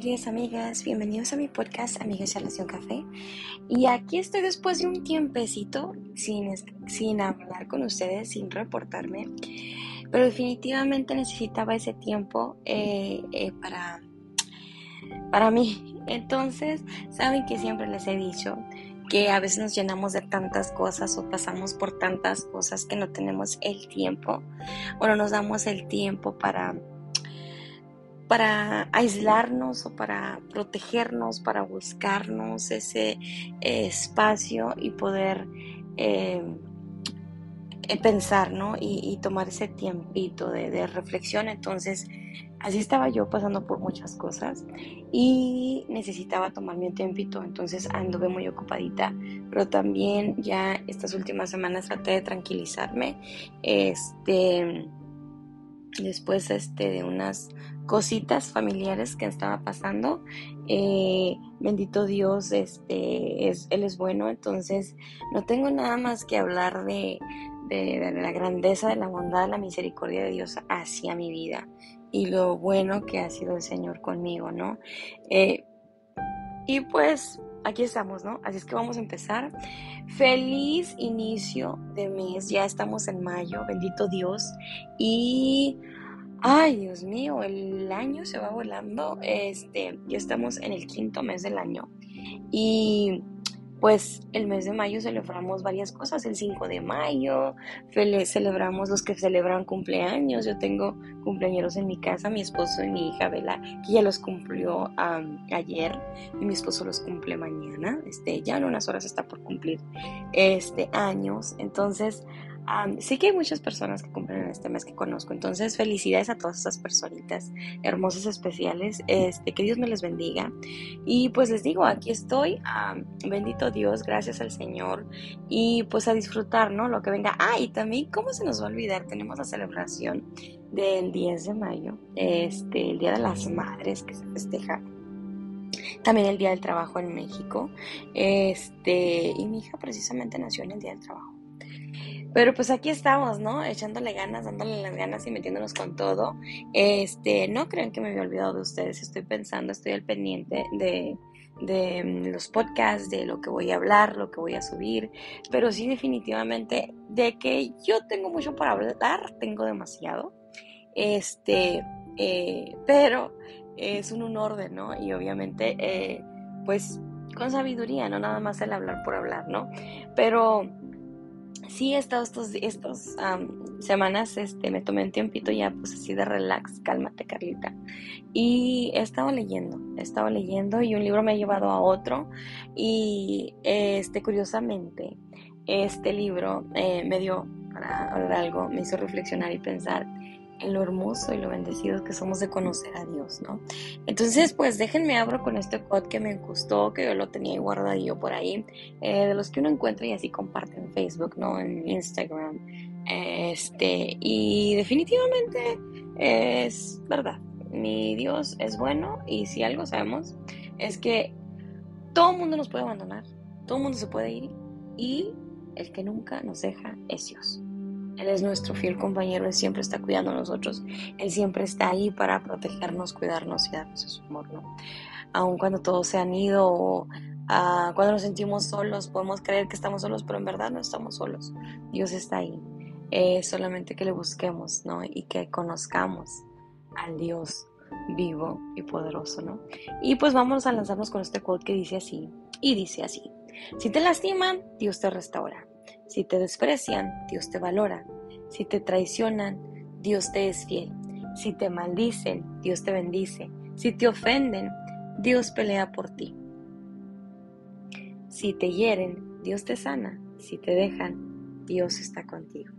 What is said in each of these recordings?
queridas amigas, bienvenidos a mi podcast Amigas Relación Café. Y aquí estoy después de un tiempecito sin, sin hablar con ustedes, sin reportarme, pero definitivamente necesitaba ese tiempo eh, eh, para, para mí. Entonces, saben que siempre les he dicho que a veces nos llenamos de tantas cosas o pasamos por tantas cosas que no tenemos el tiempo o no nos damos el tiempo para para aislarnos o para protegernos, para buscarnos ese espacio y poder eh, eh, pensar, ¿no? Y, tomar ese tiempito de, reflexión. Entonces, así estaba yo pasando por muchas cosas y necesitaba tomarme un tiempito. Entonces, anduve muy ocupadita, pero también ya estas últimas semanas traté de tranquilizarme. Este después este, de unas cositas familiares que estaba pasando. Eh, bendito Dios, este, es, Él es bueno, entonces no tengo nada más que hablar de, de, la grandeza, de la bondad, de la misericordia de Dios hacia mi vida y lo bueno que ha sido el Señor conmigo, ¿no? Eh, y pues aquí estamos, ¿no? Así es que vamos a empezar. Feliz inicio de mes, ya estamos en mayo, bendito Dios. Y, ay, Dios mío, el año se va volando. Este, ya estamos en el quinto mes del año. Y pues el mes de mayo celebramos varias cosas, el 5 de mayo, celebramos los que celebran cumpleaños, yo tengo cumpleaños en mi casa, mi esposo y mi hija Bela, que ya los cumplió ayer y mi esposo los cumple mañana, este, ya en unas horas está por cumplir este años, entonces sí que hay muchas personas que cumplen en este mes que conozco, entonces felicidades a todas esas personitas hermosas, especiales, este, que Dios me les bendiga. Y pues les digo, aquí estoy, bendito Dios, gracias al Señor, y pues a disfrutar, ¿no? Lo que venga. Ah, y también, ¿cómo se nos va a olvidar? Tenemos la celebración del 10 de mayo, este, el Día de las Madres que se festeja también el Día del Trabajo en México. Este, y mi hija precisamente nació en el Día del Trabajo. Pero pues aquí estamos, ¿no? Echándole ganas, dándole las ganas y metiéndonos con todo. Este, no crean que me había olvidado de ustedes, estoy pensando, estoy al pendiente de, de mm, los podcasts, de lo que voy a hablar, lo que voy a subir, pero sí definitivamente de que yo tengo mucho para hablar, tengo demasiado. Este, eh, pero es un, orden, ¿no? Y obviamente, eh, pues con sabiduría, no nada más el hablar por hablar, ¿no? Pero sí he estado estos, estos semanas, este, me tomé un tiempito ya pues así de relax, cálmate Carlita. Y he estado leyendo, he estado leyendo y un libro me ha llevado a otro y este, curiosamente, este libro eh, me dio para algo, me hizo reflexionar y pensar lo hermoso y lo bendecido que somos de conocer a Dios, ¿no? Entonces, pues déjenme abro con este quote que me gustó, que yo lo tenía guardadillo por ahí, eh, de los que uno encuentra y así comparte en Facebook, ¿no? En Instagram. Este, y definitivamente es verdad. Mi Dios es bueno y si algo sabemos es que todo el mundo nos puede abandonar, todo el mundo se puede ir y el que nunca nos deja es Dios. Él es nuestro fiel compañero, Él siempre está cuidando a nosotros, Él siempre está ahí para protegernos, cuidarnos y darnos su amor, ¿no? Aun cuando todos se han ido o ah, cuando nos sentimos solos, podemos creer que estamos solos, pero en verdad no estamos solos. Dios está ahí. Es solamente que le busquemos, ¿no? Y que conozcamos al Dios vivo y poderoso, ¿no? Y pues vamos a lanzarnos con este quote que dice así, y dice así, si te lastiman, Dios te restaura. Si te desprecian, Dios te valora. Si te traicionan, Dios te es fiel. Si te maldicen, Dios te bendice. Si te ofenden, Dios pelea por ti. Si te hieren, Dios te sana. Si te dejan, Dios está contigo.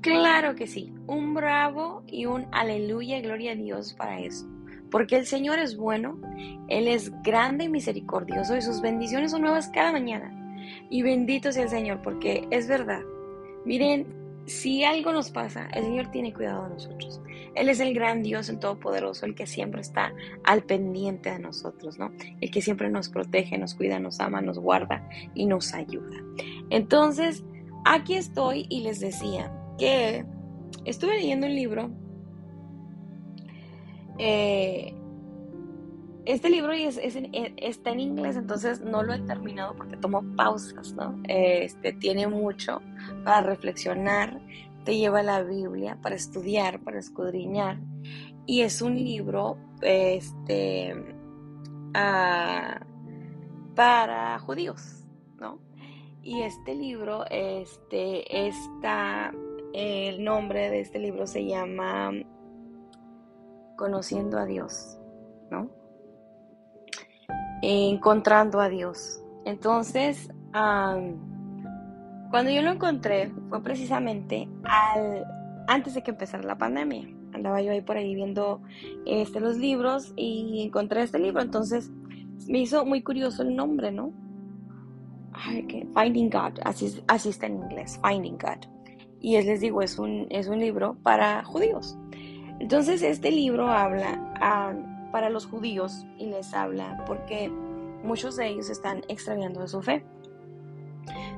Claro que sí, un bravo y un aleluya, gloria a Dios para eso. Porque el Señor es bueno, Él es grande y misericordioso y sus bendiciones son nuevas cada mañana. Y bendito sea el Señor, porque es verdad. Miren, si algo nos pasa, el Señor tiene cuidado de nosotros. Él es el gran Dios, el Todopoderoso, el que siempre está al pendiente de nosotros, ¿no? El que siempre nos protege, nos cuida, nos ama, nos guarda y nos ayuda. Entonces, aquí estoy y les decía que estuve leyendo un libro eh, este libro e, está en inglés, entonces no lo he terminado porque tomo pausas, ¿no? Este, tiene mucho para reflexionar, te lleva la Biblia para estudiar, para escudriñar, y es un libro, este, ah, para judíos, ¿no? Y este libro, este, está, el nombre de este libro se llama Conociendo a Dios, ¿no? Encontrando a Dios. Entonces, cuando yo lo encontré fue precisamente al, antes de que empezara la pandemia. Andaba yo ahí por ahí viendo este, los libros y encontré este libro. Entonces me hizo muy curioso el nombre, ¿no? Finding God, así, está en inglés, Finding God. Y les digo, es un, es un libro para judíos. Entonces este libro habla para los judíos y les habla porque muchos de ellos están extraviando de su fe.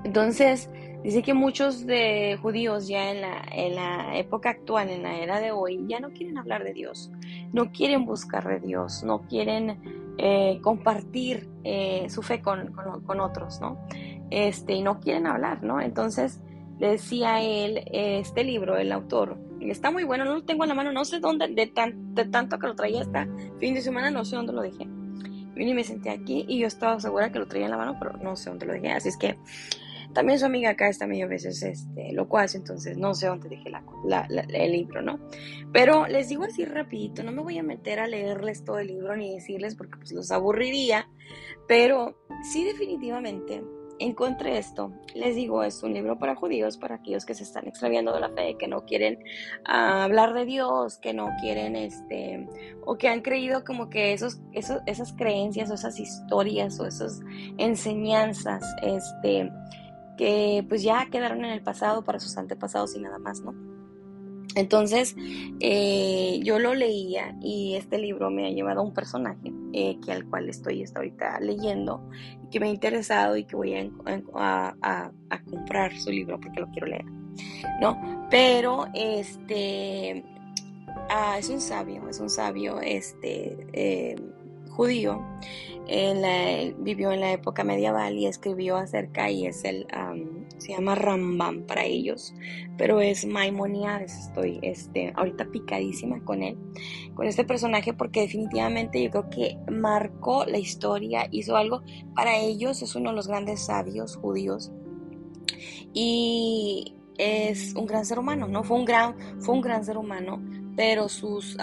Entonces, dice que muchos de judíos ya en la, en la época actual, en la era de hoy, ya no quieren hablar de Dios, no quieren buscar de Dios, no quieren eh, compartir eh, su fe con, con, otros, ¿no? Este, y no quieren hablar, ¿no? Entonces, decía él, este libro, el autor, está muy bueno, no lo tengo en la mano, no sé dónde, de, tan, de tanto que lo traía hasta fin de semana, no sé dónde lo dejé. Vine y me senté aquí y yo estaba segura que lo traía en la mano, pero no sé dónde lo dejé, así es que también su amiga acá está medio veces este, locuaz, entonces no sé dónde dejé la, el libro, ¿no? Pero les digo así rapidito, no me voy a meter a leerles todo el libro ni decirles porque pues los aburriría, pero sí definitivamente encontré esto. Les digo, es un libro para judíos, para aquellos que se están extraviando de la fe, que no quieren ah, hablar de Dios, que no quieren, este, o que han creído como que esos, esos, esas creencias o esas historias o esas enseñanzas, este, que pues ya quedaron en el pasado para sus antepasados y nada más, ¿no? Entonces, eh, yo lo leía y este libro me ha llevado a un personaje eh, que al cual estoy hasta ahorita leyendo y que me ha interesado y que voy a, comprar su libro porque lo quiero leer, ¿no? Pero, este, ah, es un sabio, es un sabio, este, eh, judío, vivió en la época medieval y escribió acerca, y es el, se llama Rambam para ellos, pero es Maimonides, estoy este, ahorita picadísima con él, con este personaje, porque definitivamente yo creo que marcó la historia, hizo algo para ellos, es uno de los grandes sabios judíos, y es un gran ser humano, ¿no? Fue un gran, fue un gran ser humano, pero sus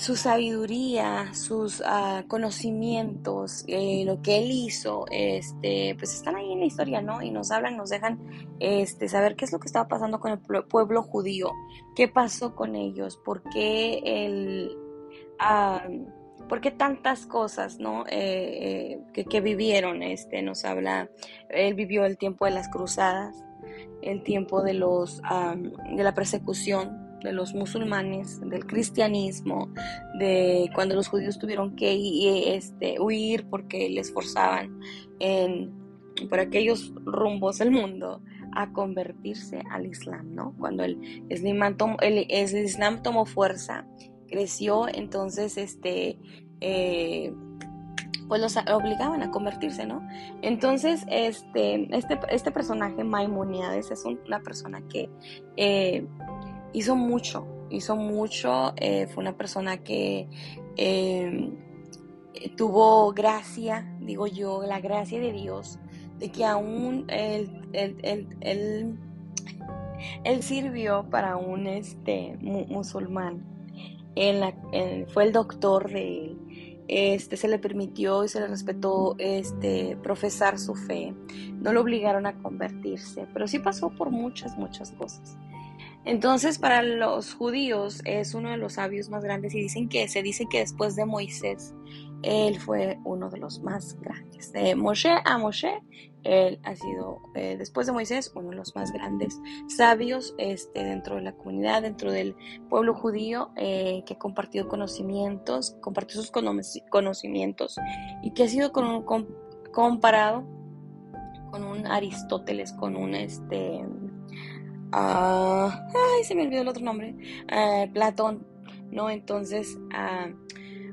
su sabiduría, sus ah, conocimientos, eh, lo que él hizo, este, pues están ahí en la historia, ¿no? Y nos hablan, nos dejan este, saber qué es lo que estaba pasando con el pueblo judío, qué pasó con ellos, por qué el... ¿Por qué tantas cosas, no? Eh, eh, que, vivieron, este, nos habla, él vivió el tiempo de las cruzadas, el tiempo de los, de la persecución, de los musulmanes, del cristianismo, de cuando los judíos tuvieron que este, huir porque les forzaban en, por aquellos rumbos del mundo a convertirse al Islam, ¿no? Cuando el Islam tomó, el, Islam tomó fuerza, creció, entonces este, eh, pues los obligaban a convertirse, ¿no? Entonces, este, este, este personaje, Maimonides, es una persona que eh, hizo mucho, hizo mucho, eh, fue una persona que em, tuvo gracia, digo yo, la gracia de Dios, de que aún él, él, sirvió para un este, musulmán, fue el doctor de él. Este, se le permitió y se le respetó este, profesar su fe. No lo obligaron a convertirse, pero sí pasó por muchas, muchas cosas. Entonces, para los judíos es uno de los sabios más grandes y dicen que se dice que después de Moisés, él fue uno de los más grandes. De Moshe a Moshe, él ha sido, eh, después de Moisés, uno de los más grandes sabios este, dentro de la comunidad, dentro del pueblo judío, eh, que ha compartido conocimientos, compartió sus conocimientos y que ha sido comparado con un Aristóteles, con un este ay, se me olvidó el otro nombre, eh, Platón, ¿no? Entonces, ah,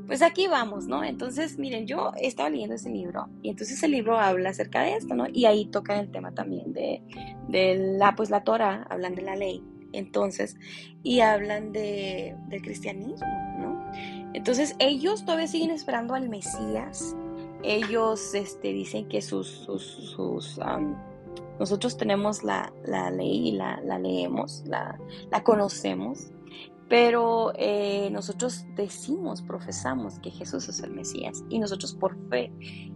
pues aquí vamos, ¿no? Entonces, miren, yo estaba leyendo ese libro y entonces el libro habla acerca de esto, ¿no? Y ahí toca el tema también de, de la, pues la Torah, hablan de la ley, entonces, y hablan de, del cristianismo, ¿no? Entonces, ellos todavía siguen esperando al Mesías, ellos este, dicen que sus, sus, nosotros tenemos la, ley y la, leemos, la, la conocemos, pero eh, nosotros decimos, profesamos que Jesús es el Mesías y nosotros por fe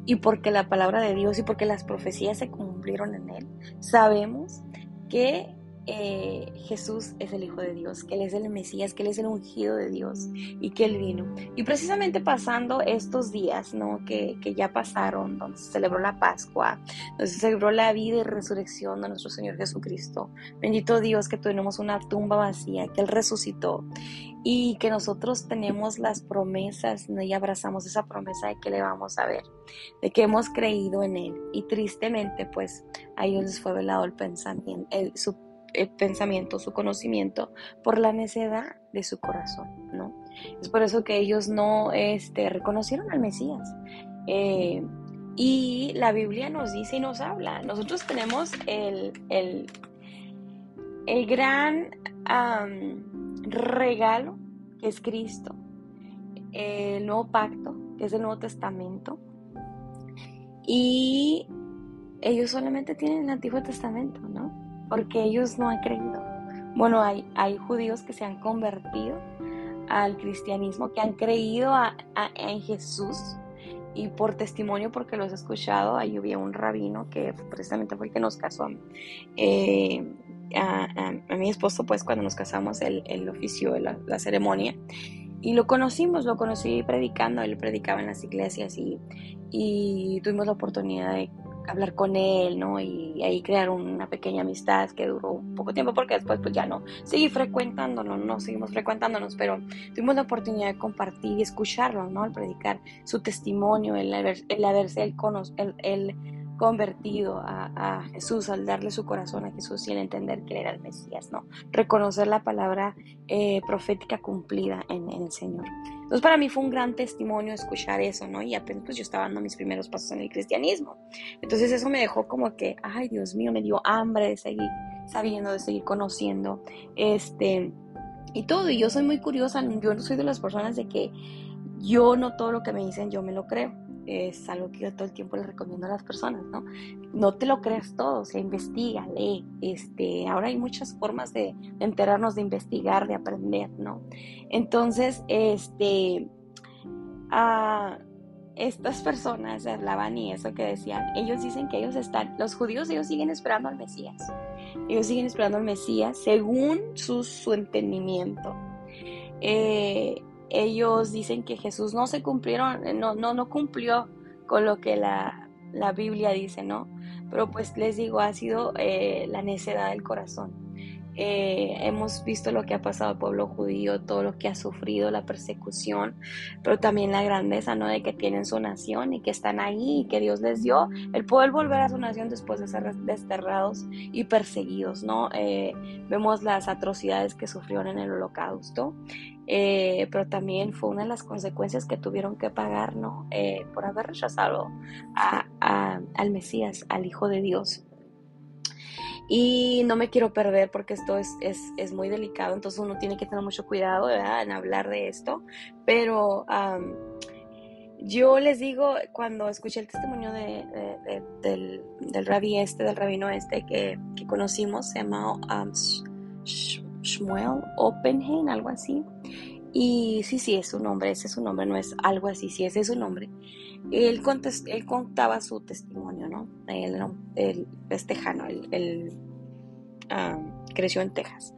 y porque la palabra de Dios y porque las profecías se cumplieron en Él, sabemos que eh, Jesús es el Hijo de Dios, que Él es el Mesías, que Él es el ungido de Dios y que Él vino. Y precisamente pasando estos días, ¿no? Que, ya pasaron, donde se celebró la Pascua, donde se celebró la vida y resurrección de nuestro Señor Jesucristo. Bendito Dios que tenemos una tumba vacía, que Él resucitó y que nosotros tenemos las promesas y abrazamos esa promesa de que le vamos a ver, de que hemos creído en Él. Y tristemente, pues a ellos les fue velado el pensamiento, el, su el pensamiento, su conocimiento, por la necedad de su corazón, ¿no? Es por eso que ellos no este, reconocieron al Mesías. Eh, y la Biblia nos dice y nos habla. Nosotros tenemos el, el, el gran regalo que es Cristo, el nuevo pacto, que es el Nuevo Testamento. Y ellos solamente tienen el Antiguo Testamento, ¿no? Porque ellos no han creído. Bueno, hay, hay judíos que se han convertido al cristianismo, que han creído en Jesús y por testimonio, porque los he escuchado, ahí había un rabino que precisamente fue el que nos casó eh, a, mi esposo, pues cuando nos casamos, él, él ofició la, la, ceremonia y lo conocimos, lo conocí predicando, él predicaba en las iglesias y, y tuvimos la oportunidad de hablar con él, ¿no? Y ahí crear una pequeña amistad que duró un poco tiempo porque después pues ya no seguí frecuentándonos, no seguimos frecuentándonos, pero tuvimos la oportunidad de compartir y escucharlo, ¿no? Al predicar su testimonio, el, el haberse él, el, el convertido a, Jesús, al darle su corazón a Jesús y entender que él era el Mesías, ¿no? Reconocer la palabra eh, profética cumplida en, el Señor. Entonces para mí fue un gran testimonio escuchar eso, ¿no? Y apenas pues yo estaba dando mis primeros pasos en el cristianismo. Entonces eso me dejó como que, ay Dios mío, me dio hambre de seguir sabiendo, de seguir conociendo, este, y todo. Y yo soy muy curiosa, yo no soy de las personas de que yo no todo lo que me dicen yo me lo creo es algo que yo todo el tiempo les recomiendo a las personas, ¿no? No te lo creas todo, o sea, investiga, lee. Este, ahora hay muchas formas de, enterarnos, de investigar, de aprender, ¿no? Entonces, este, a estas personas hablaban y eso que decían, ellos dicen que ellos están, los judíos, ellos siguen esperando al Mesías. Ellos siguen esperando al Mesías según su, su entendimiento. Eh, ellos dicen que Jesús no se cumplieron, no, no, no cumplió con lo que la, Biblia dice, ¿no? Pero pues les digo, ha sido eh, la necedad del corazón. Eh, hemos visto lo que ha pasado al pueblo judío, todo lo que ha sufrido, la persecución, pero también la grandeza, ¿no? De que tienen su nación y que están ahí y que Dios les dio el poder volver a su nación después de ser desterrados y perseguidos, ¿no? Eh, vemos las atrocidades que sufrieron en el holocausto, eh, pero también fue una de las consecuencias que tuvieron que pagar, ¿no? por haber rechazado al Mesías, al Hijo de Dios. Y no me quiero perder porque esto es, es, es muy delicado, entonces uno tiene que tener mucho cuidado en hablar de esto. Pero yo les digo, cuando escuché el testimonio de, del, del rabí este, del rabino este que, que conocimos, se llama um, Shmuel Oppenheim, algo así. Y sí, sí, es su nombre, ese es su nombre, no es algo así, sí, ese es su nombre. Él, él contaba su testimonio, ¿no? Él, el, es tejano, él, creció en Texas.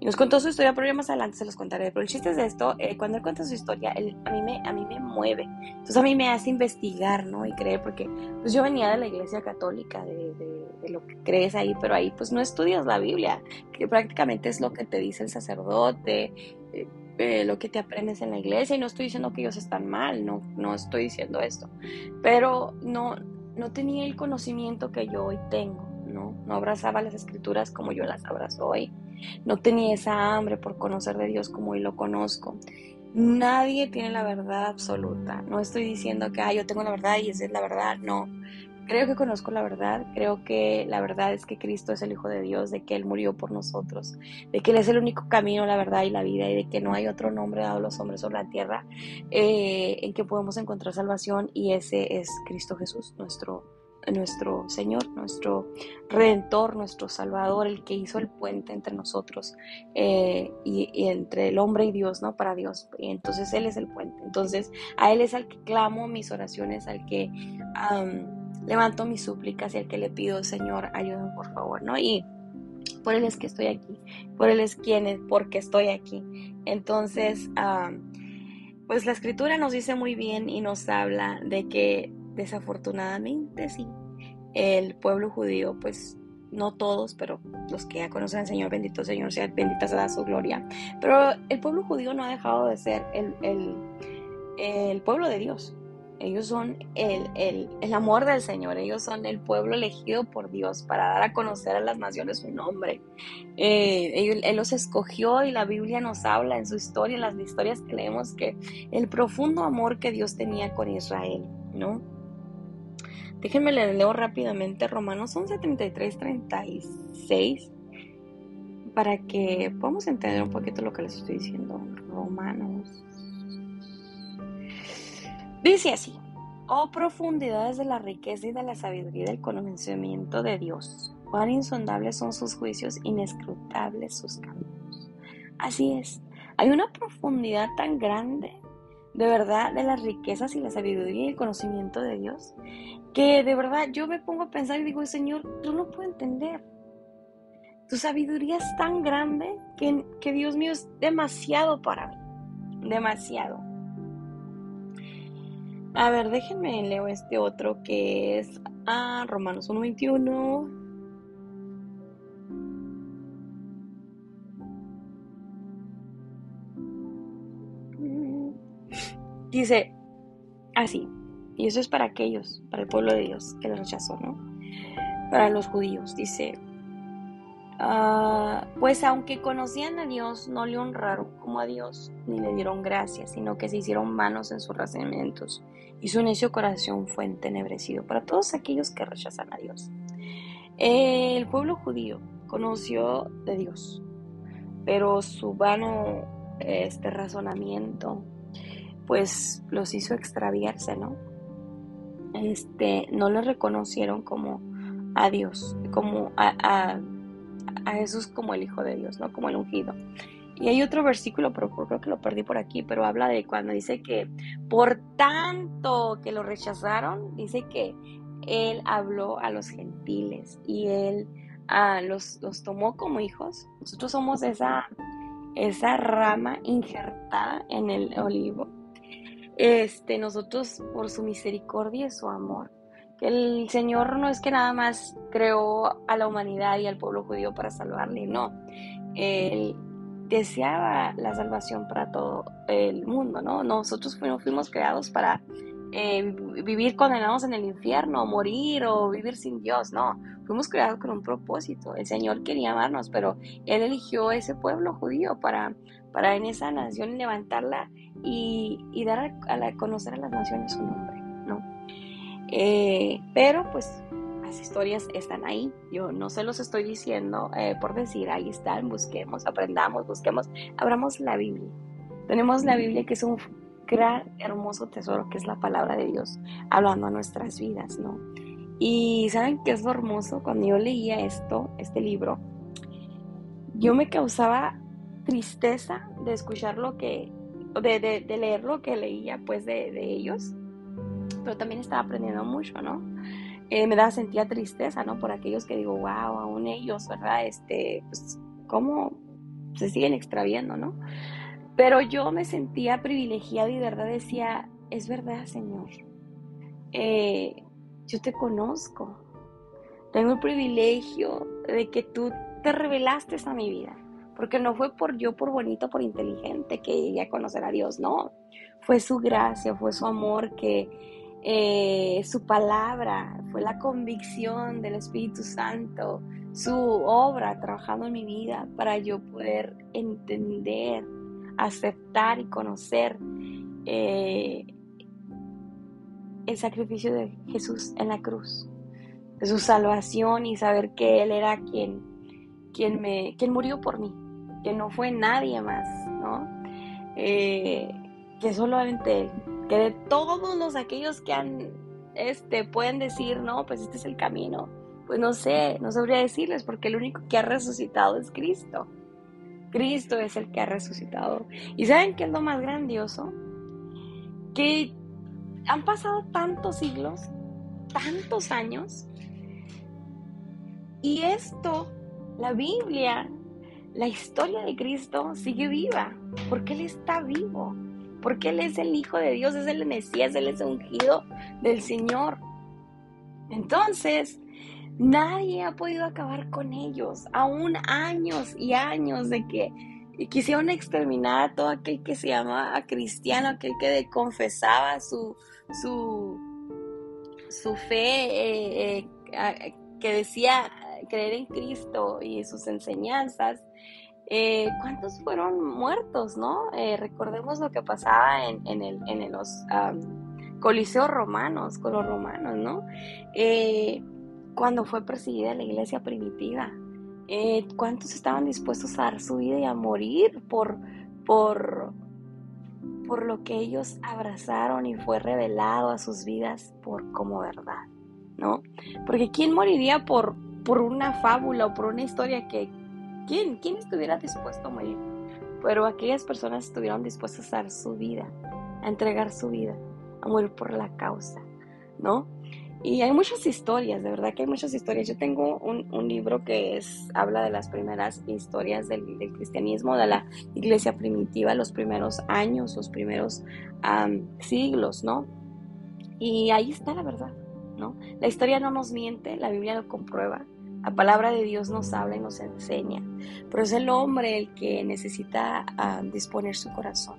Y nos contó su historia, pero ya más adelante se los contaré. Pero el chiste es de esto, eh, cuando él cuenta su historia, él, a, mí me, a mí me mueve. Entonces a mí me hace investigar, ¿no? Y creer, porque pues yo venía de la iglesia católica, de, de, lo que crees ahí, pero ahí pues no estudias la Biblia, que prácticamente es lo que te dice el sacerdote. Eh, lo que te aprendes en la iglesia y no estoy diciendo que ellos están mal, no, no estoy diciendo esto, pero no, no tenía el conocimiento que yo hoy tengo, ¿no? No abrazaba las escrituras como yo las abrazo hoy, no tenía esa hambre por conocer de Dios como hoy lo conozco. Nadie tiene la verdad absoluta. No estoy diciendo que ah, yo tengo la verdad y esa es la verdad. No. Creo que conozco la verdad. Creo que la verdad es que Cristo es el Hijo de Dios, de que Él murió por nosotros, de que Él es el único camino, la verdad y la vida, y de que no hay otro nombre dado a los hombres sobre la tierra eh, en que podemos encontrar salvación, y ese es Cristo Jesús, nuestro nuestro Señor, nuestro Redentor, nuestro Salvador, el que hizo el puente entre nosotros eh, y, entre el hombre y Dios, ¿no? Para Dios. Y entonces Él es el puente. Entonces a Él es al que clamo mis oraciones, al que levanto mis súplicas y al que le pido, Señor, ayúdame por favor, ¿no? Y por Él es que estoy aquí, por Él es quien es, porque estoy aquí. Entonces, pues la escritura nos dice muy bien y nos habla de que Desafortunadamente, sí. El pueblo judío, pues no todos, pero los que ya conocen al Señor, bendito Señor, sea bendita sea su gloria. Pero el pueblo judío no ha dejado de ser el, el, pueblo de Dios. Ellos son el, el, amor del Señor, ellos son el pueblo elegido por Dios para dar a conocer a las naciones su nombre. Eh, él, los escogió y la Biblia nos habla en su historia, en las historias que leemos, que el profundo amor que Dios tenía con Israel, ¿no? Déjenme leer leo rápidamente Romanos 11, 33, 36 para que podamos entender un poquito lo que les estoy diciendo. Romanos. Dice así, oh profundidades de la riqueza y de la sabiduría del conocimiento de Dios, cuán insondables son sus juicios, inescrutables sus caminos. Así es, hay una profundidad tan grande de verdad de las riquezas y la sabiduría y el conocimiento de Dios, que de verdad yo me pongo a pensar y digo, Señor, tú no puedo entender. Tu sabiduría es tan grande que, que Dios mío es demasiado para mí, demasiado. A ver, déjenme leo este otro que es a Romanos 1.21. Dice así, y eso es para aquellos, para el pueblo de Dios que lo rechazó, ¿no? Para los judíos, dice, ah, pues aunque conocían a Dios, no le honraron como a Dios, ni le dieron gracias, sino que se hicieron vanos en sus razonamientos, y su necio corazón fue entenebrecido para todos aquellos que rechazan a Dios. El pueblo judío conoció de Dios, pero su vano este razonamiento pues los hizo extraviarse, ¿no? Este, no le reconocieron como a Dios, como a, a, Jesús como el Hijo de Dios, ¿no? Como el ungido. Y hay otro versículo, pero creo que lo perdí por aquí, pero habla de cuando dice que por tanto que lo rechazaron, dice que Él habló a los gentiles y Él ah, los, los tomó como hijos. Nosotros somos esa, esa rama injertada en el olivo este, nosotros por su misericordia y su amor. Que el Señor no es que nada más creó a la humanidad y al pueblo judío para salvarle, no. Él deseaba la salvación para todo el mundo, ¿no? Nosotros fuimos, fuimos creados para eh, vivir condenados en el infierno, morir o vivir sin Dios, no. Fuimos creados con un propósito. El Señor quería amarnos, pero Él eligió ese pueblo judío para, para en esa nación levantarla y, dar a, conocer a las naciones su nombre, ¿no? Eh, pero pues las historias están ahí, yo no se los estoy diciendo eh, por decir, ahí están, busquemos, aprendamos, busquemos, abramos la Biblia. Tenemos la Biblia que es un gran, hermoso tesoro que es la palabra de Dios, hablando a nuestras vidas, ¿no? Y saben qué es hermoso, cuando yo leía esto, este libro, yo me causaba tristeza de escuchar lo que de, leer lo que leía pues de, ellos, pero también estaba aprendiendo mucho, ¿no? Eh, me da, sentía tristeza, ¿no? Por aquellos que digo, wow, aún ellos, ¿verdad? Este, pues, ¿cómo se siguen extraviando, ¿no? Pero yo me sentía privilegiada y de verdad decía, es verdad, Señor, eh, yo te conozco, tengo el privilegio de que tú te revelaste a mi vida. Porque no fue por yo, por bonito, por inteligente que llegué a conocer a Dios, no. Fue su gracia, fue su amor, que eh, su palabra, fue la convicción del Espíritu Santo, su obra trabajando en mi vida para yo poder entender aceptar y conocer eh, el sacrificio de Jesús en la cruz, su salvación y saber que Él era quien, quien, me, quien murió por mí, que no fue nadie más, ¿no? Eh, que solamente Él, que de todos los aquellos que han, este, pueden decir, no, pues este es el camino, pues no sé, no sabría decirles, porque el único que ha resucitado es Cristo. Cristo es el que ha resucitado. ¿Y saben qué es lo más grandioso? Que han pasado tantos siglos, tantos años, y esto, la Biblia, la historia de Cristo sigue viva, porque Él está vivo, porque Él es el Hijo de Dios, es el Mesías, Él es el ungido del Señor. Entonces, nadie ha podido acabar con ellos, aún años y años de que quisieron exterminar a todo aquel que se llamaba cristiano, aquel que confesaba su, su, su fe, eh, eh, que decía creer en Cristo y sus enseñanzas, eh, ¿cuántos fueron muertos, no? recordemos lo que pasaba en, el, en los coliseos romanos, con los romanos, ¿no? cuando fue perseguida la iglesia primitiva. ¿Cuántos estaban dispuestos a dar su vida y a morir por, por, por lo que ellos abrazaron y fue revelado a sus vidas por como verdad, ¿no? Porque ¿quién moriría por, por una fábula o por una historia que... ¿Quién? ¿Quién estuviera dispuesto a morir? Pero aquellas personas estuvieron dispuestas a dar su vida, a entregar su vida, a morir por la causa, ¿no? Y hay muchas historias, de verdad que hay muchas historias. Yo tengo un, un libro que es, habla de las primeras historias del, cristianismo, de la iglesia primitiva, los primeros años, los primeros siglos, ¿no? Y ahí está la verdad, ¿no? La historia no nos miente, la Biblia lo comprueba. La palabra de Dios nos habla y nos enseña, pero es el hombre el que necesita disponer su corazón,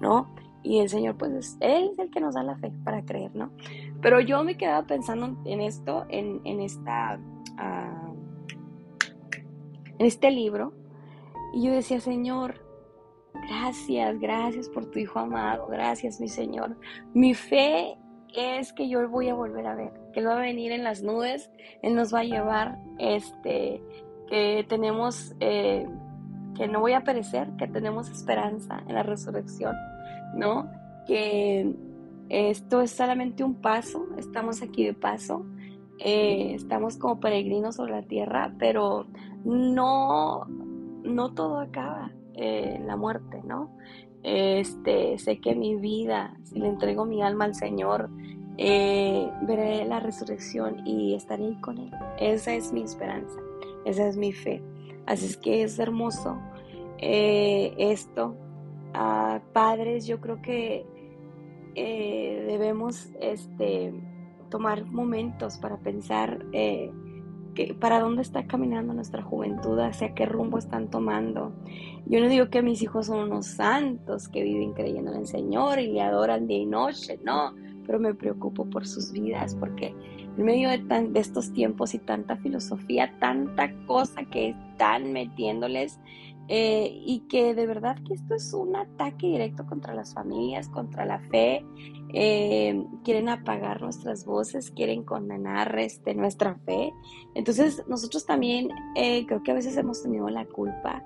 ¿no? Y el Señor, pues, Él es el que nos da la fe para creer, ¿no? Pero yo me quedaba pensando en esto, en, esta, ah, en este libro, y yo decía, Señor, gracias, gracias por tu Hijo amado, gracias, mi Señor. Mi fe es que yo voy a volver a ver, que Él va a venir en las nubes, Él nos va a llevar, este, que tenemos, eh, que no voy a perecer, que tenemos esperanza en la resurrección ¿no? Que esto es solamente un paso, estamos aquí de paso, eh, estamos como peregrinos sobre la tierra, pero no, no todo acaba en eh, la muerte, ¿no? Este, sé que mi vida, si le entrego mi alma al Señor, eh, veré la resurrección y estaré ahí con Él. Esa es mi esperanza, esa es mi fe. Así es que es hermoso esto padres, yo creo que eh, debemos este, tomar momentos para pensar eh, que, para dónde está caminando nuestra juventud, hacia qué rumbo están tomando. Yo no digo que mis hijos son unos santos que viven creyendo en el Señor y le adoran día y noche, no, pero me preocupo por sus vidas porque en medio de, de estos tiempos y tanta filosofía, tanta cosa que están metiéndoles, eh, y que de verdad que esto es un ataque directo contra las familias, contra la fe. Eh, quieren apagar nuestras voces, quieren condenar este, nuestra fe. Entonces nosotros también eh, creo que a veces hemos tenido la culpa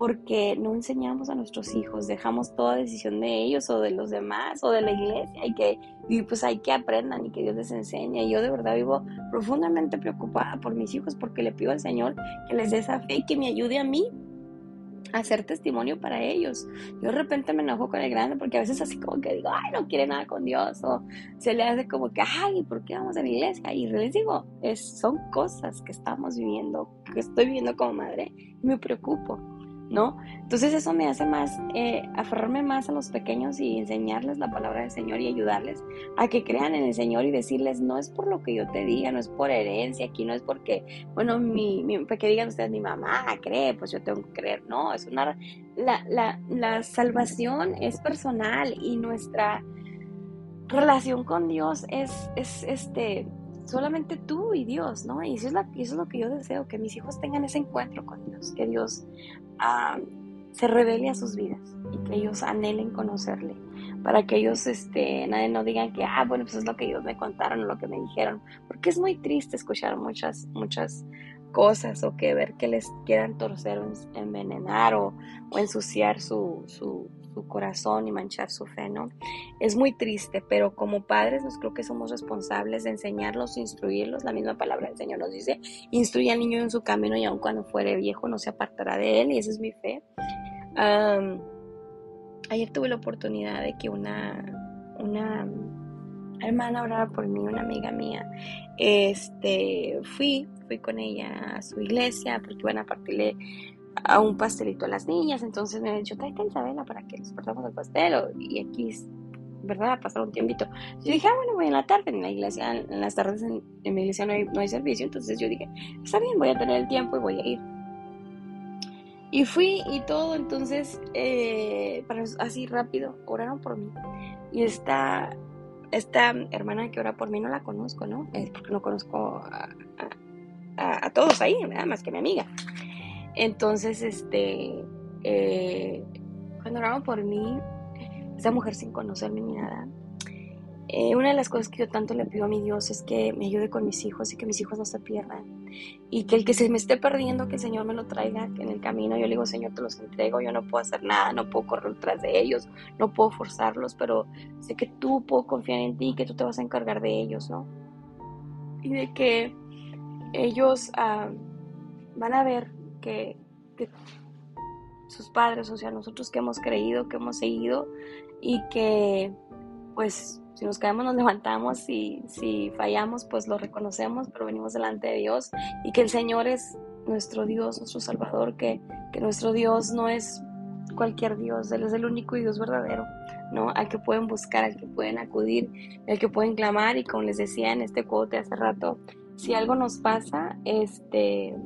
porque no enseñamos a nuestros hijos, dejamos toda decisión de ellos o de los demás o de la iglesia y que y pues hay que aprendan y que Dios les enseñe. Y yo de verdad vivo profundamente preocupada por mis hijos porque le pido al Señor que les dé esa fe y que me ayude a mí a hacer testimonio para ellos. Yo de repente me enojo con el grande porque a veces así como que digo, ay, no quiere nada con Dios o se le hace como que, ay, ¿por qué vamos a la iglesia? Y les digo, es, son cosas que estamos viviendo, que estoy viviendo como madre y me preocupo. ¿No? Entonces eso me hace más, eh, aferrarme más a los pequeños y enseñarles la palabra del Señor y ayudarles a que crean en el Señor y decirles, no es por lo que yo te diga, no es por herencia, aquí no es porque, bueno, mi, mi que digan ustedes, mi mamá cree, pues yo tengo que creer, no, es una, la, la, la salvación es personal y nuestra relación con Dios es, es este, solamente tú y Dios, ¿no? Y eso es, es lo que yo deseo, que mis hijos tengan ese encuentro con Dios, que Dios se revele a sus vidas y que ellos anhelen conocerle, para que ellos este, nadie no digan que, ah, bueno, pues es lo que ellos me contaron o lo que me dijeron, porque es muy triste escuchar muchas, muchas cosas o que ver que les quieran torcer o envenenar o, ensuciar su, su, corazón y manchar su fe, ¿no? Es muy triste, pero como padres nos creo que somos responsables de enseñarlos, instruirlos. La misma palabra del Señor nos dice, instruye al niño en su camino y aun cuando fuere viejo no se apartará de él y esa es mi fe. ayer tuve la oportunidad de que una, una hermana oraba por mí, una amiga mía. Este, fui, fui con ella a su iglesia porque iban a partirle a un pastelito a las niñas, entonces me ha dicho, tráete Isabela para que les partamos el pastel y aquí, ¿verdad? Pasar un tiempito. Yo dije, ah, bueno, voy en la tarde, en la iglesia, en las tardes en, mi iglesia no hay, no hay servicio, entonces yo dije, está bien, voy a tener el tiempo y voy a ir. Y fui y todo, entonces, eh, así rápido, oraron por mí. Y esta, esta hermana que ora por mí no la conozco, ¿no? Es porque no conozco a, a, todos ahí, nada más que mi amiga. Entonces, este, eh, cuando oraban por mí, esa mujer sin conocerme ni nada, eh, una de las cosas que yo tanto le pido a mi Dios es que me ayude con mis hijos y que mis hijos no se pierdan. Y que el que se me esté perdiendo, que el Señor me lo traiga en el camino. Yo le digo, Señor, te los entrego, yo no puedo hacer nada, no puedo correr tras de ellos, no puedo forzarlos, pero sé que tú puedo confiar en ti, que tú te vas a encargar de ellos, ¿no? Y de que ellos ah, van a ver que, sus padres, o sea, nosotros que hemos creído, que hemos seguido y que pues si nos caemos nos levantamos y si fallamos pues lo reconocemos, pero venimos delante de Dios y que el Señor es nuestro Dios, nuestro Salvador, que, que nuestro Dios no es cualquier Dios, Él es el único Dios verdadero, ¿no? Al que pueden buscar, al que pueden acudir, al que pueden clamar y como les decía en este quote hace rato, si algo nos pasa, este,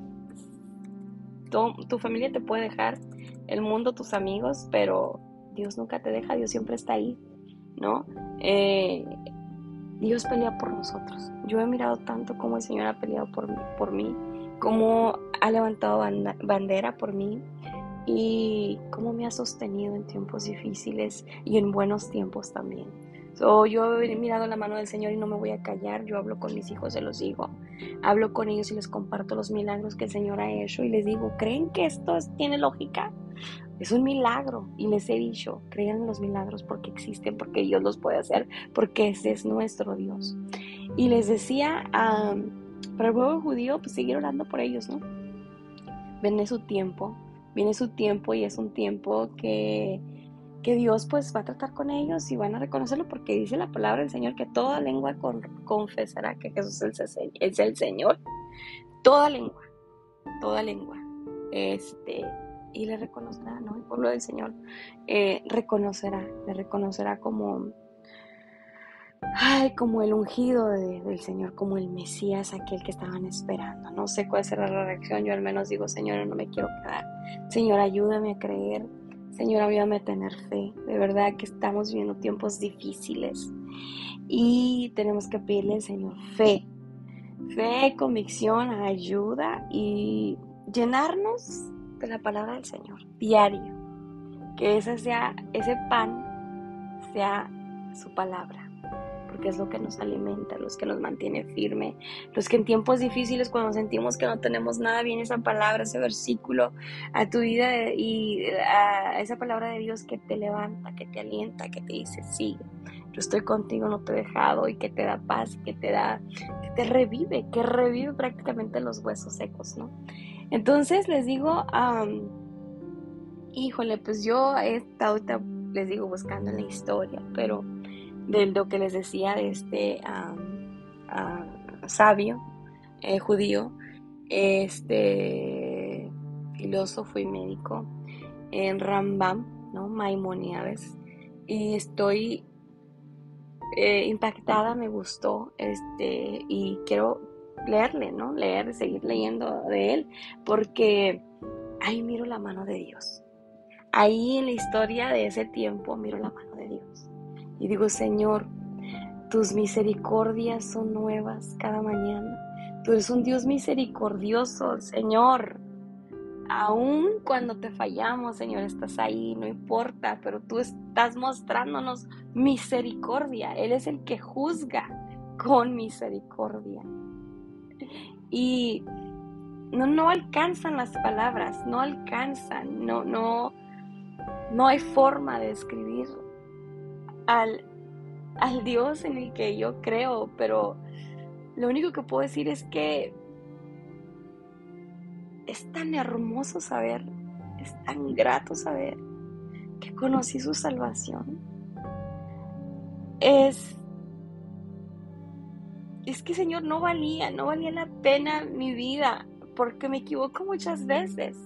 tu, familia te puede dejar, el mundo, tus amigos, pero Dios nunca te deja, Dios siempre está ahí, ¿no? Eh, Dios pelea por nosotros. Yo he mirado tanto como el Señor ha peleado por mí, por mí cómo ha levantado bandera por mí y cómo me ha sostenido en tiempos difíciles y en buenos tiempos también yo he mirado la mano del Señor y no me voy a callar. Yo hablo con mis hijos, se los digo. Hablo con ellos y les comparto los milagros que el Señor ha hecho y les digo, ¿creen que esto tiene lógica? Es un milagro y les he dicho, crean en los milagros porque existen, porque Dios los puede hacer, porque ese es nuestro Dios. Y les decía, para el pueblo judío, pues seguir orando por ellos, ¿no? Viene su tiempo, viene su tiempo y es un tiempo que que Dios pues va a tratar con ellos y van a reconocerlo porque dice la palabra del Señor que toda lengua confesará que Jesús es el, Señor. Toda lengua, toda lengua. Este, y le reconocerá, ¿no? El pueblo del Señor eh, reconocerá, le reconocerá como, ay, como el ungido del Señor, como el Mesías, aquel que estaban esperando. No sé cuál será la reacción, yo al menos digo, Señor, no me quiero quedar. Señor, ayúdame a creer Señor, ayúdame a tener fe. De verdad que estamos viviendo tiempos difíciles y tenemos que pedirle al Señor fe. Fe, convicción, ayuda y llenarnos de la palabra del Señor diario. Que ese sea ese pan sea su palabra porque es lo que nos alimenta, los que nos mantiene firme, los que en tiempos difíciles cuando sentimos que no tenemos nada bien esa palabra, ese versículo a tu vida y a esa palabra de Dios que te levanta, que te alienta, que te dice sigue. Yo estoy contigo, no te he dejado y que te da paz, que te da, que te revive, que revive prácticamente los huesos secos, ¿no? Entonces les digo, híjole, pues yo he estado, les digo, buscando en la historia, pero de lo que les decía de este sabio eh, judío, este filósofo y médico en Rambam, ¿no? Maimonides, y estoy eh, impactada, me gustó, este, y quiero leerle, ¿no? Leer, seguir leyendo de él, porque ahí miro la mano de Dios. Ahí en la historia de ese tiempo miro la mano de Dios. Y digo, Señor, tus misericordias son nuevas cada mañana. Tú eres un Dios misericordioso, Señor. Aún cuando te fallamos, Señor, estás ahí, no importa, pero tú estás mostrándonos misericordia. Él es el que juzga con misericordia. Y no, no alcanzan las palabras, no alcanzan, no, no, no hay forma de describir al, al Dios en el que yo creo, pero lo único que puedo decir es que es tan hermoso saber, es tan grato saber que conocí su salvación. Es, es que Señor no valía, no valía la pena mi vida, porque me equivoco muchas veces.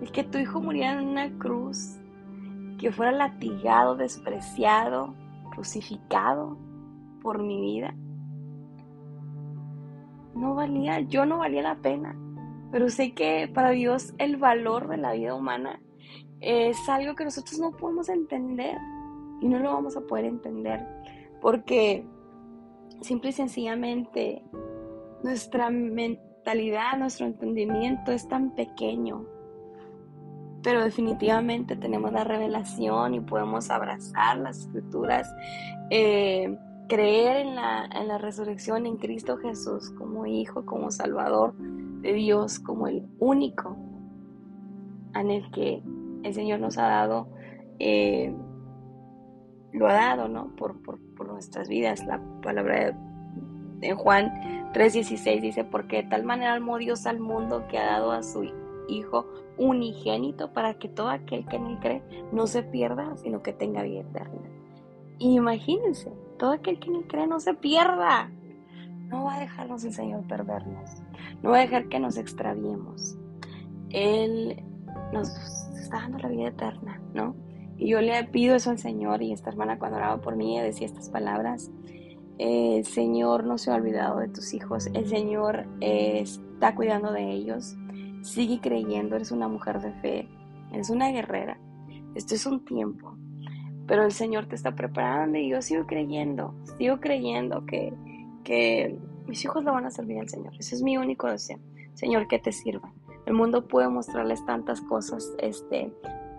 El que tu hijo muriera en una cruz, que fuera latigado, despreciado, crucificado por mi vida, no valía, yo no valía la pena. Pero sé que para Dios el valor de la vida humana es algo que nosotros no podemos entender y no lo vamos a poder entender porque simple y sencillamente nuestra mentalidad, nuestro entendimiento es tan pequeño. Pero definitivamente tenemos la revelación y podemos abrazar las escrituras. Eh, creer en la, en la resurrección en Cristo Jesús como Hijo, como Salvador de Dios, como el único en el que el Señor nos ha dado, eh, lo ha dado, ¿no? Por, por, nuestras vidas. La palabra de, Juan 3:16 dice, porque de tal manera amó Dios al mundo que ha dado a su Hijo unigénito para que todo aquel que en él cree no se pierda, sino que tenga vida eterna. Imagínense, todo aquel que en cree no se pierda. No va a dejarnos el Señor perdernos. No va a dejar que nos extraviemos. Él nos está dando la vida eterna, ¿no? Y yo le pido eso al Señor y esta hermana cuando oraba por mí decía estas palabras. El Señor no se ha olvidado de tus hijos. El Señor está cuidando de ellos. Sigue creyendo. Eres una mujer de fe. Eres una guerrera. Esto es un tiempo pero el Señor te está preparando y yo sigo creyendo, sigo creyendo que, que mis hijos lo van a servir al Señor. Ese es mi único deseo. Señor, que te sirva. El mundo puede mostrarles tantas cosas este,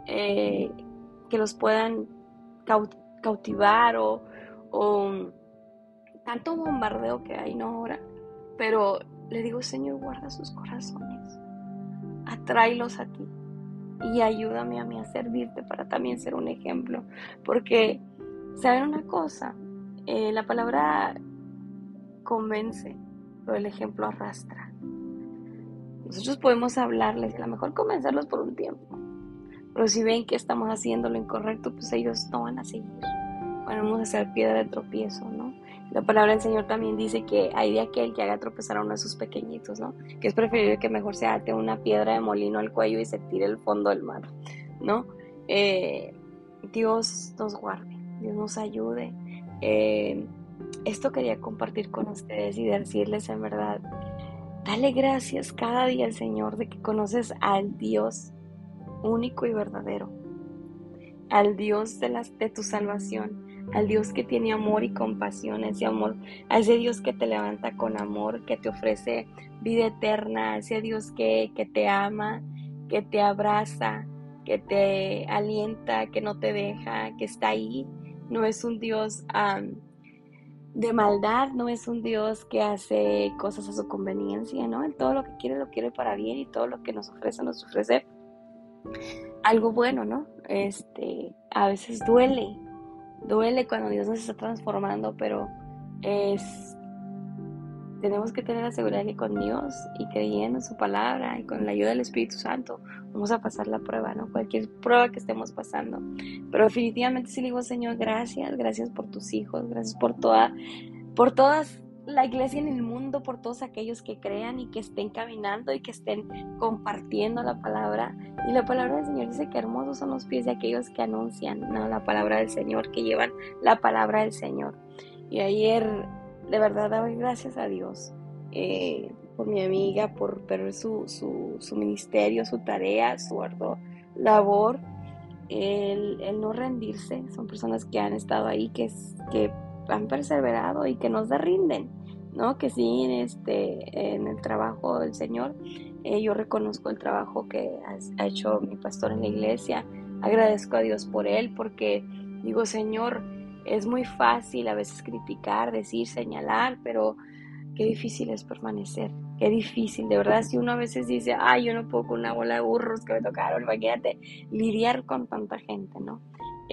eh, que los puedan cautivar o, o, tanto bombardeo que hay, ¿no? Ahora. Pero le digo, Señor, guarda sus corazones. Atráelos a ti y ayúdame a mí a servirte para también ser un ejemplo. Porque, ¿saben una cosa? Eh, la palabra convence, pero el ejemplo arrastra. Nosotros podemos hablarles a lo mejor convencerlos por un tiempo. Pero si ven que estamos haciendo lo incorrecto, pues ellos no van a seguir. Vamos a ser piedra de tropiezo. La palabra del Señor también dice que hay de aquel que haga tropezar a uno de sus pequeñitos, ¿no? Que es preferible que mejor se ate una piedra de molino al cuello y se tire el fondo del mar, ¿no? Eh, Dios nos guarde, Dios nos ayude. Eh, esto quería compartir con ustedes y decirles en verdad, dale gracias cada día al Señor de que conoces al Dios único y verdadero, al Dios de, de tu salvación al Dios que tiene amor y compasión, ese amor, a ese Dios que te levanta con amor, que te ofrece vida eterna, a ese Dios que, que te ama, que te abraza, que te alienta, que no te deja, que está ahí. No es un Dios de maldad, no es un Dios que hace cosas a su conveniencia, ¿no? En todo lo que quiere lo quiere para bien y todo lo que nos ofrece nos ofrece algo bueno, ¿no? Este, a veces duele, duele cuando Dios nos está transformando, pero es tenemos que tener la seguridad que con Dios y creyendo en su palabra y con la ayuda del Espíritu Santo vamos a pasar la prueba, ¿no? Cualquier prueba que estemos pasando. Pero definitivamente sí le digo, Señor, gracias, gracias por tus hijos, gracias por toda, por todas la iglesia en el mundo, por todos aquellos que crean y que estén caminando y que estén compartiendo la palabra. Y la palabra del Señor dice que hermosos son los pies de aquellos que anuncian la palabra del Señor, que llevan la palabra del Señor. Y ayer, de verdad, doy gracias a Dios eh, por mi amiga, por ver su, su, ministerio, su tarea, su ardor, labor. El, el, no rendirse, son personas que han estado ahí, que, que han perseverado y que nos rinden, ¿no? Que sí, este, en el trabajo del Señor, eh, yo reconozco el trabajo que ha hecho mi pastor en la iglesia, agradezco a Dios por él, porque digo, Señor, es muy fácil a veces criticar, decir, señalar, pero qué difícil es permanecer, qué difícil, de verdad, si uno a veces dice, ay, yo no puedo con una bola de burros que me tocaron, imagínate, lidiar con tanta gente, ¿no?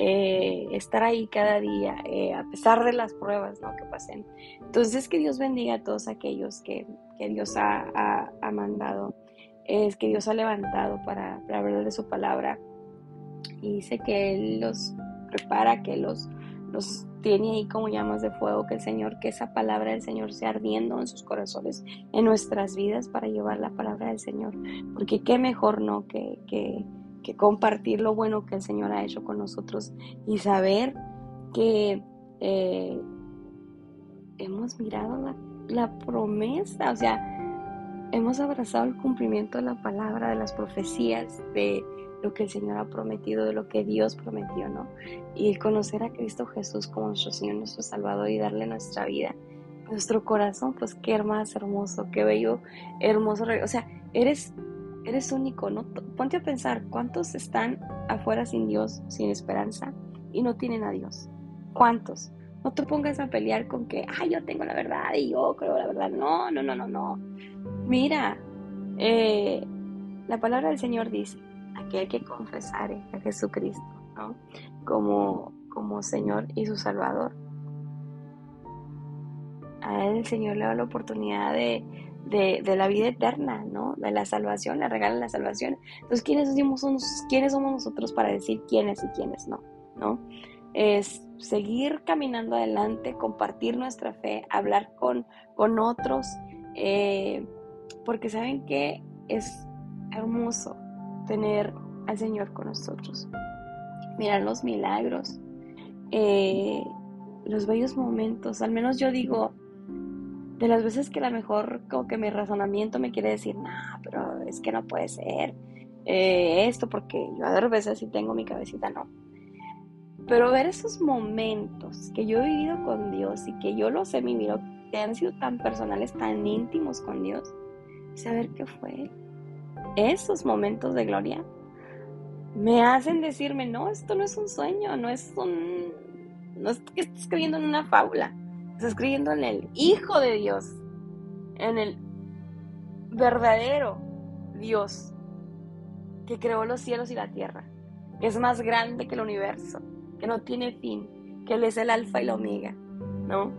Eh, estar ahí cada día, eh, a pesar de las pruebas ¿no? que pasen. Entonces, que Dios bendiga a todos aquellos que, Dios ha, mandado, es que Dios ha levantado para, para hablar de su palabra. Y dice que Él los prepara, que los, los tiene ahí como llamas de fuego, que el Señor, que esa palabra del Señor sea ardiendo en sus corazones, en nuestras vidas, para llevar la palabra del Señor. Porque qué mejor, ¿no? Que, que compartir lo bueno que el Señor ha hecho con nosotros y saber que eh, hemos mirado la, promesa, o sea, hemos abrazado el cumplimiento de la palabra, de las profecías, de lo que el Señor ha prometido, de lo que Dios prometió, ¿no? Y conocer a Cristo Jesús como nuestro Señor, nuestro Salvador y darle nuestra vida, nuestro corazón, pues qué más hermoso, qué bello, hermoso, o sea, eres Eres único, ¿no? Ponte a pensar, ¿cuántos están afuera sin Dios, sin esperanza y no tienen a Dios? ¿Cuántos? No te pongas a pelear con que, ay, yo tengo la verdad y yo creo la verdad. No, no, no, no, no. Mira, eh, la palabra del Señor dice, aquí que confesar a Jesucristo, ¿no? Como, como Señor y su Salvador. A él el Señor le da la oportunidad de, de, la vida eterna, ¿no? De la salvación, le regalan la salvación. Entonces, ¿quiénes somos, ¿quiénes somos nosotros para decir quiénes y quiénes no? ¿No? Es seguir caminando adelante, compartir nuestra fe, hablar con, con otros, eh, porque saben que es hermoso tener al Señor con nosotros. Mirar los milagros, eh, los bellos momentos, al menos yo digo, de las veces que a lo mejor como que mi razonamiento me quiere decir, no, pero es que no puede ser eh, esto, porque yo a veces sí tengo mi cabecita, no. Pero ver esos momentos que yo he vivido con Dios y que yo los he vivido, que han sido tan personales, tan íntimos con Dios, saber qué fue esos momentos de gloria, me hacen decirme, no, esto no es un sueño, no es un... No es que estés creyendo en una fábula Estás creyendo en el Hijo de Dios, en el verdadero Dios que creó los cielos y la tierra, que es más grande que el universo, que no tiene fin, que Él es el alfa y la omega, ¿no?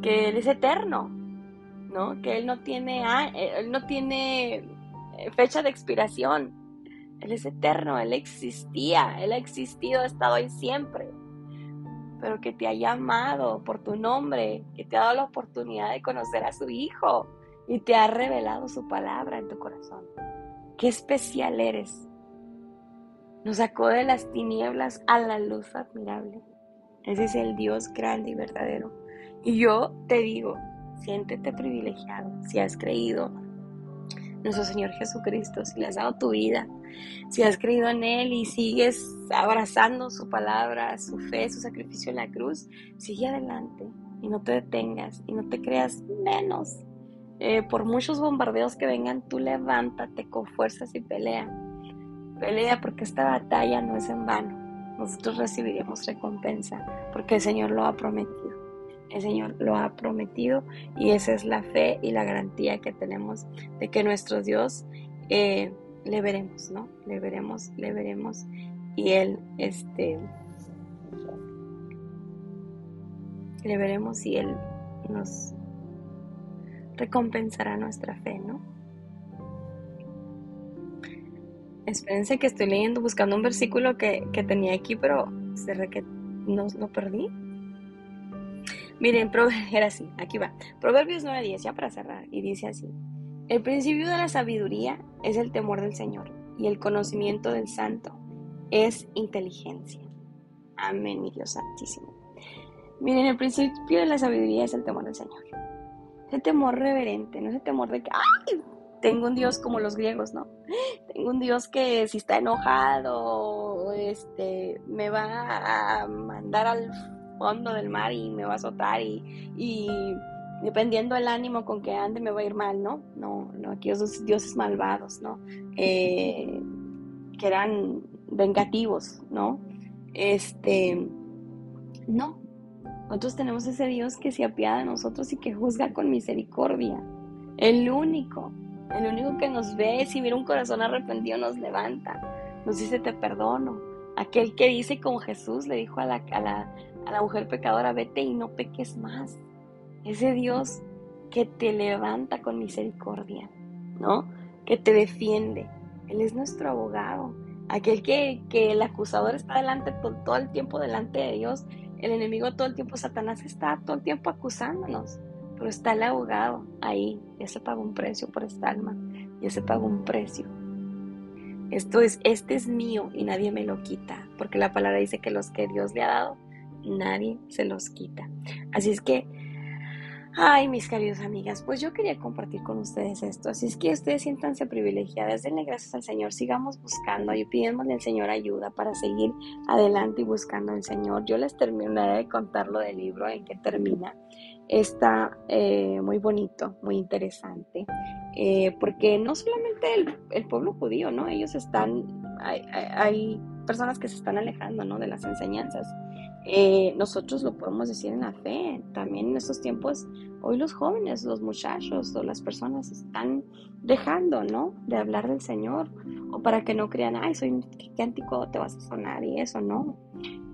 Que Él es eterno, ¿no? Que Él no tiene, él no tiene eh, fecha de expiración. Él es eterno, Él existía, Él ha existido, ha estado ahí siempre pero que te ha llamado por tu nombre, que te ha dado la oportunidad de conocer a su Hijo y te ha revelado su palabra en tu corazón. Qué especial eres. Nos sacó de las tinieblas a la luz admirable. Ese es el Dios grande y verdadero. Y yo te digo, siéntete privilegiado si has creído nuestro Señor Jesucristo, si le has dado tu vida, si has creído en Él y sigues abrazando su palabra, su fe, su sacrificio en la cruz, sigue adelante y no te detengas y no te creas menos. Eh, por muchos bombardeos que vengan, tú levántate con fuerzas y pelea. Pelea porque esta batalla no es en vano. Nosotros recibiremos recompensa porque el Señor lo ha prometido. El Señor lo ha prometido y esa es la fe y la garantía que tenemos de que nuestro Dios eh, le veremos, ¿no? Le veremos, le veremos y Él, este, le veremos y Él nos recompensará nuestra fe, ¿no? Espérense que estoy leyendo, buscando un versículo que, tenía aquí, pero se que no lo perdí. Miren, era así, aquí va. Proverbios 9.10, ya para cerrar, y dice así. El principio de la sabiduría es el temor del Señor, y el conocimiento del santo es inteligencia. Amén, mi Dios Santísimo. Miren, el principio de la sabiduría es el temor del Señor. Es el temor reverente, no es el temor de que, ¡ay! Tengo un Dios como los griegos, ¿no? Tengo un Dios que si está enojado, este, me va a mandar al fondo del mar y me va a azotar y, dependiendo del ánimo con que ande, me va a ir mal, ¿no? No, no, aquellos dioses malvados, ¿no? Eh, que eran vengativos, ¿no? Este, no. Nosotros tenemos ese Dios que se apiada de nosotros y que juzga con misericordia. El único, el único que nos ve, si mira un corazón arrepentido, nos levanta. Nos dice, te perdono. Aquel que dice con Jesús le dijo a la, a la mujer pecadora, vete y no peques más. Ese Dios que te levanta con misericordia, ¿no? Que te defiende. Él es nuestro abogado. Aquel que, que el acusador está delante todo, el tiempo delante de Dios. El enemigo todo el tiempo, Satanás está todo el tiempo acusándonos. Pero está el abogado ahí. Ya se pagó un precio por esta alma. Ya se pagó un precio. Esto es, este es mío y nadie me lo quita. Porque la palabra dice que los que Dios le ha dado, nadie se los quita. Así es que Ay, mis queridos amigas, pues yo quería compartir con ustedes esto. Así es que ustedes siéntanse privilegiadas, denle gracias al Señor, sigamos buscando y pidiéndole al Señor ayuda para seguir adelante y buscando al Señor. Yo les terminaré de contar lo del libro en que termina. Está eh, muy bonito, muy interesante, eh, porque no solamente el, pueblo judío, ¿no? Ellos están, hay, hay personas que se están alejando, ¿no? De las enseñanzas eh, nosotros lo podemos decir en la fe. También en estos tiempos, hoy los jóvenes, los muchachos o las personas están dejando, ¿no? De hablar del Señor. O para que no crean, ay, soy un antico te vas a sonar y eso, ¿no?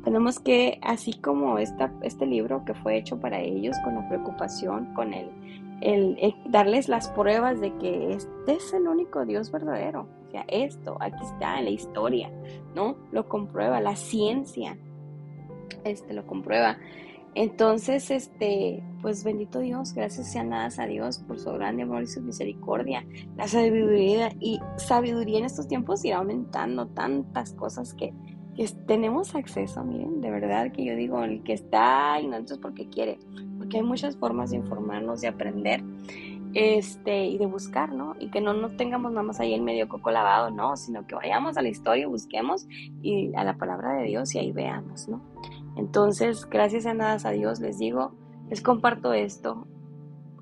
Tenemos que, así como esta, este libro que fue hecho para ellos, con la preocupación, con el, el, el darles las pruebas de que este es el único Dios verdadero. O sea, esto, aquí está en la historia, ¿no? Lo comprueba la ciencia este lo comprueba. Entonces, este, pues bendito Dios, gracias sean dadas a Dios por su grande amor y su misericordia. La sabiduría y sabiduría en estos tiempos irá aumentando tantas cosas que, tenemos acceso, miren, de verdad que yo digo, el que está ignorante es porque quiere, porque hay muchas formas de informarnos, de aprender este, y de buscar, ¿no? Y que no nos tengamos nada más ahí en medio coco lavado, no, sino que vayamos a la historia, busquemos y a la palabra de Dios y ahí veamos, ¿no? Entonces, gracias a nada a Dios, les digo, les comparto esto,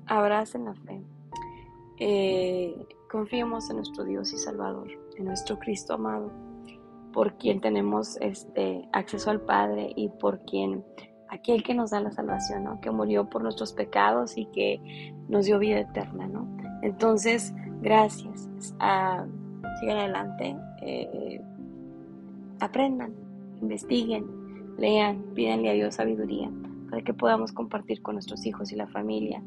abracen la fe, eh, confiemos en nuestro Dios y Salvador, en nuestro Cristo amado, por quien tenemos este acceso al Padre y por quien aquel que nos da la salvación, ¿no? que murió por nuestros pecados y que nos dio vida eterna. ¿no? Entonces, gracias. Ah, sigan adelante, eh, aprendan, investiguen, lean, pídanle a Dios sabiduría para que podamos compartir con nuestros hijos y la familia,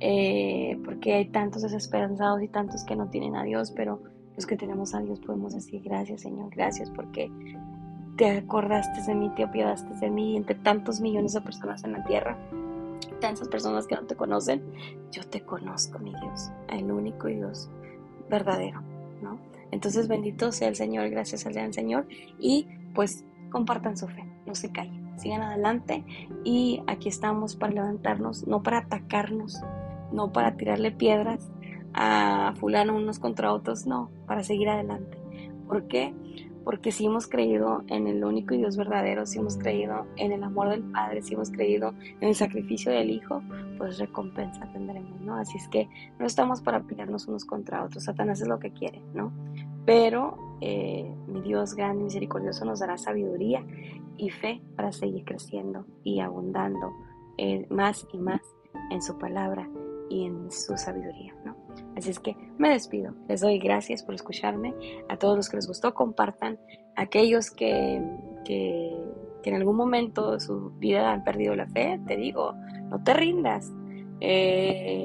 eh, porque hay tantos desesperanzados y tantos que no tienen a Dios, pero los que tenemos a Dios podemos decir gracias Señor, gracias porque te acordaste de mí, te apiadaste de mí, entre tantos millones de personas en la tierra, tantas personas que no te conocen, yo te conozco, mi Dios, el único Dios verdadero, ¿no? Entonces bendito sea el Señor, gracias sea el Señor y pues compartan su fe no se callen, sigan adelante y aquí estamos para levantarnos, no para atacarnos, no para tirarle piedras a fulano unos contra otros, no, para seguir adelante. ¿Por qué? Porque si hemos creído en el único y Dios verdadero, si hemos creído en el amor del Padre, si hemos creído en el sacrificio del Hijo, pues recompensa tendremos, ¿no? Así es que no estamos para pelearnos unos contra otros, Satanás es lo que quiere, ¿no? Pero eh, mi Dios grande y misericordioso nos dará sabiduría y fe para seguir creciendo y abundando eh, más y más en su palabra y en su sabiduría, ¿no? Así es que me despido. Les doy gracias por escucharme. A todos los que les gustó, compartan. Aquellos que, que, en algún momento de su vida han perdido la fe, te digo, no te rindas. Eh,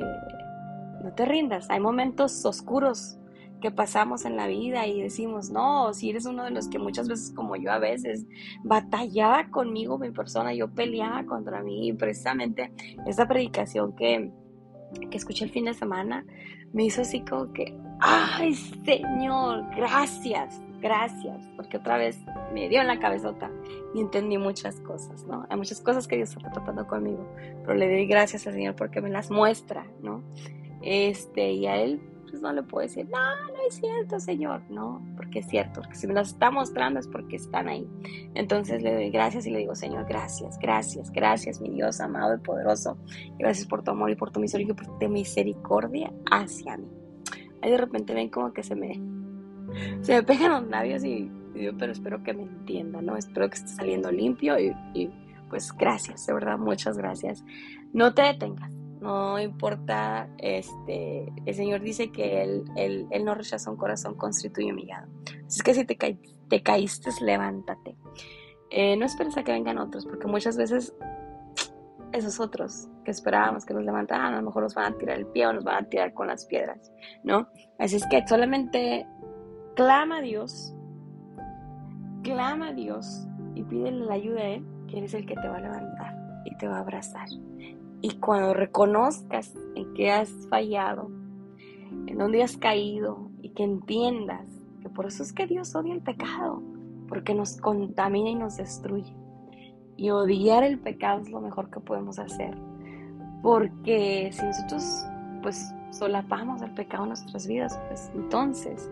no te rindas. Hay momentos oscuros que pasamos en la vida y decimos, no, si eres uno de los que muchas veces como yo a veces batallaba conmigo mi persona, yo peleaba contra mí precisamente esa predicación que, que escuché el fin de semana me hizo así como que, ay Señor, gracias, gracias, porque otra vez me dio en la cabezota y entendí muchas cosas, ¿no? Hay muchas cosas que Dios está tratando conmigo, pero le doy gracias al Señor porque me las muestra, ¿no? Este, y a Él pues no le puedo decir, no, no es cierto, Señor. No, porque es cierto, porque si me las está mostrando es porque están ahí. Entonces le doy gracias y le digo, Señor, gracias, gracias, gracias, mi Dios amado y poderoso. Gracias por tu amor y por tu misericordia, por tu misericordia hacia mí. Ahí de repente ven como que se me, se me pegan los labios y, digo, pero espero que me entienda, ¿no? Espero que esté saliendo limpio y, y pues gracias, de verdad, muchas gracias. No te detengas no importa, este, el Señor dice que él, él, él no rechaza un corazón constrito y humillado. Así que si te, te caíste, levántate. Eh, no esperes a que vengan otros, porque muchas veces esos otros que esperábamos que nos levantaran, a lo mejor nos van a tirar el pie o nos van a tirar con las piedras, ¿no? Así es que solamente clama a Dios, clama a Dios y pídele la ayuda a Él, que Él es el que te va a levantar y te va a abrazar y cuando reconozcas en qué has fallado, en dónde has caído y que entiendas que por eso es que Dios odia el pecado, porque nos contamina y nos destruye. Y odiar el pecado es lo mejor que podemos hacer, porque si nosotros pues solapamos el pecado en nuestras vidas, pues entonces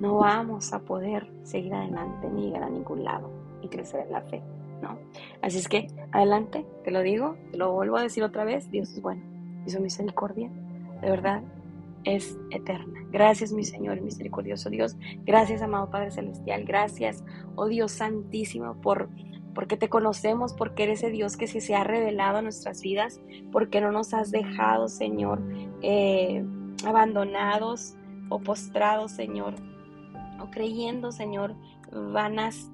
no vamos a poder seguir adelante ni llegar a ningún lado y crecer en la fe. Así es que, adelante, te lo digo, te lo vuelvo a decir otra vez, Dios es bueno y su misericordia, de verdad, es eterna. Gracias, mi Señor, misericordioso Dios. Gracias, amado Padre Celestial. Gracias, oh Dios Santísimo, por porque te conocemos, porque eres ese Dios que se, ha revelado en nuestras vidas, porque no nos has dejado, Señor, eh, abandonados o postrados, Señor, o creyendo, Señor, vanas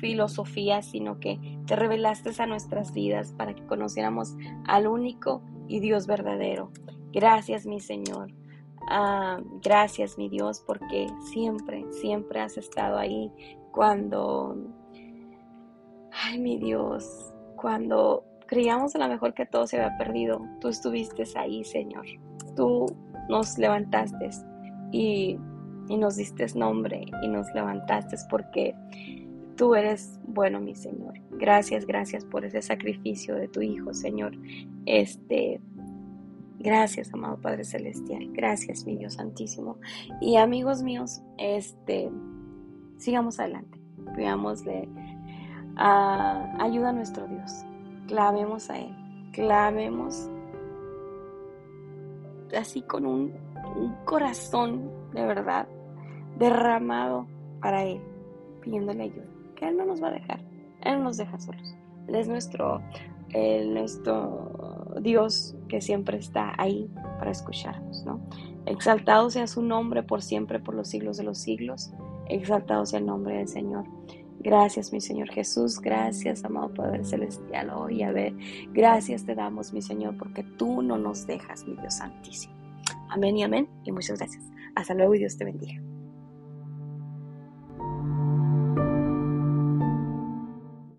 filosofía, sino que te revelaste a nuestras vidas para que conociéramos al único y Dios verdadero. Gracias, mi Señor. Ah, gracias, mi Dios, porque siempre, siempre has estado ahí cuando, ay, mi Dios, cuando creíamos a lo mejor que todo se había perdido, tú estuviste ahí, Señor. Tú nos levantaste y, y nos diste nombre y nos levantaste porque Tú eres bueno, mi Señor. Gracias, gracias por ese sacrificio de tu Hijo, Señor. Este, gracias, amado Padre Celestial. Gracias, mi Dios Santísimo. Y amigos míos, este, sigamos adelante. Pidámosle ah, ayuda a nuestro Dios. Clamemos a Él. Clamemos así con un corazón de verdad derramado para Él, pidiéndole ayuda. Él no nos va a dejar, Él no nos deja solos. Él es nuestro, nuestro Dios que siempre está ahí para escucharnos, ¿no? Exaltado sea su nombre por siempre, por los siglos de los siglos. Exaltado sea el nombre del Señor. Gracias, mi Señor Jesús. Gracias, amado Padre Celestial. Hoy, a ver, gracias te damos, mi Señor, porque tú no nos dejas, mi Dios Santísimo. Amén y amén. Y muchas gracias. Hasta luego y Dios te bendiga.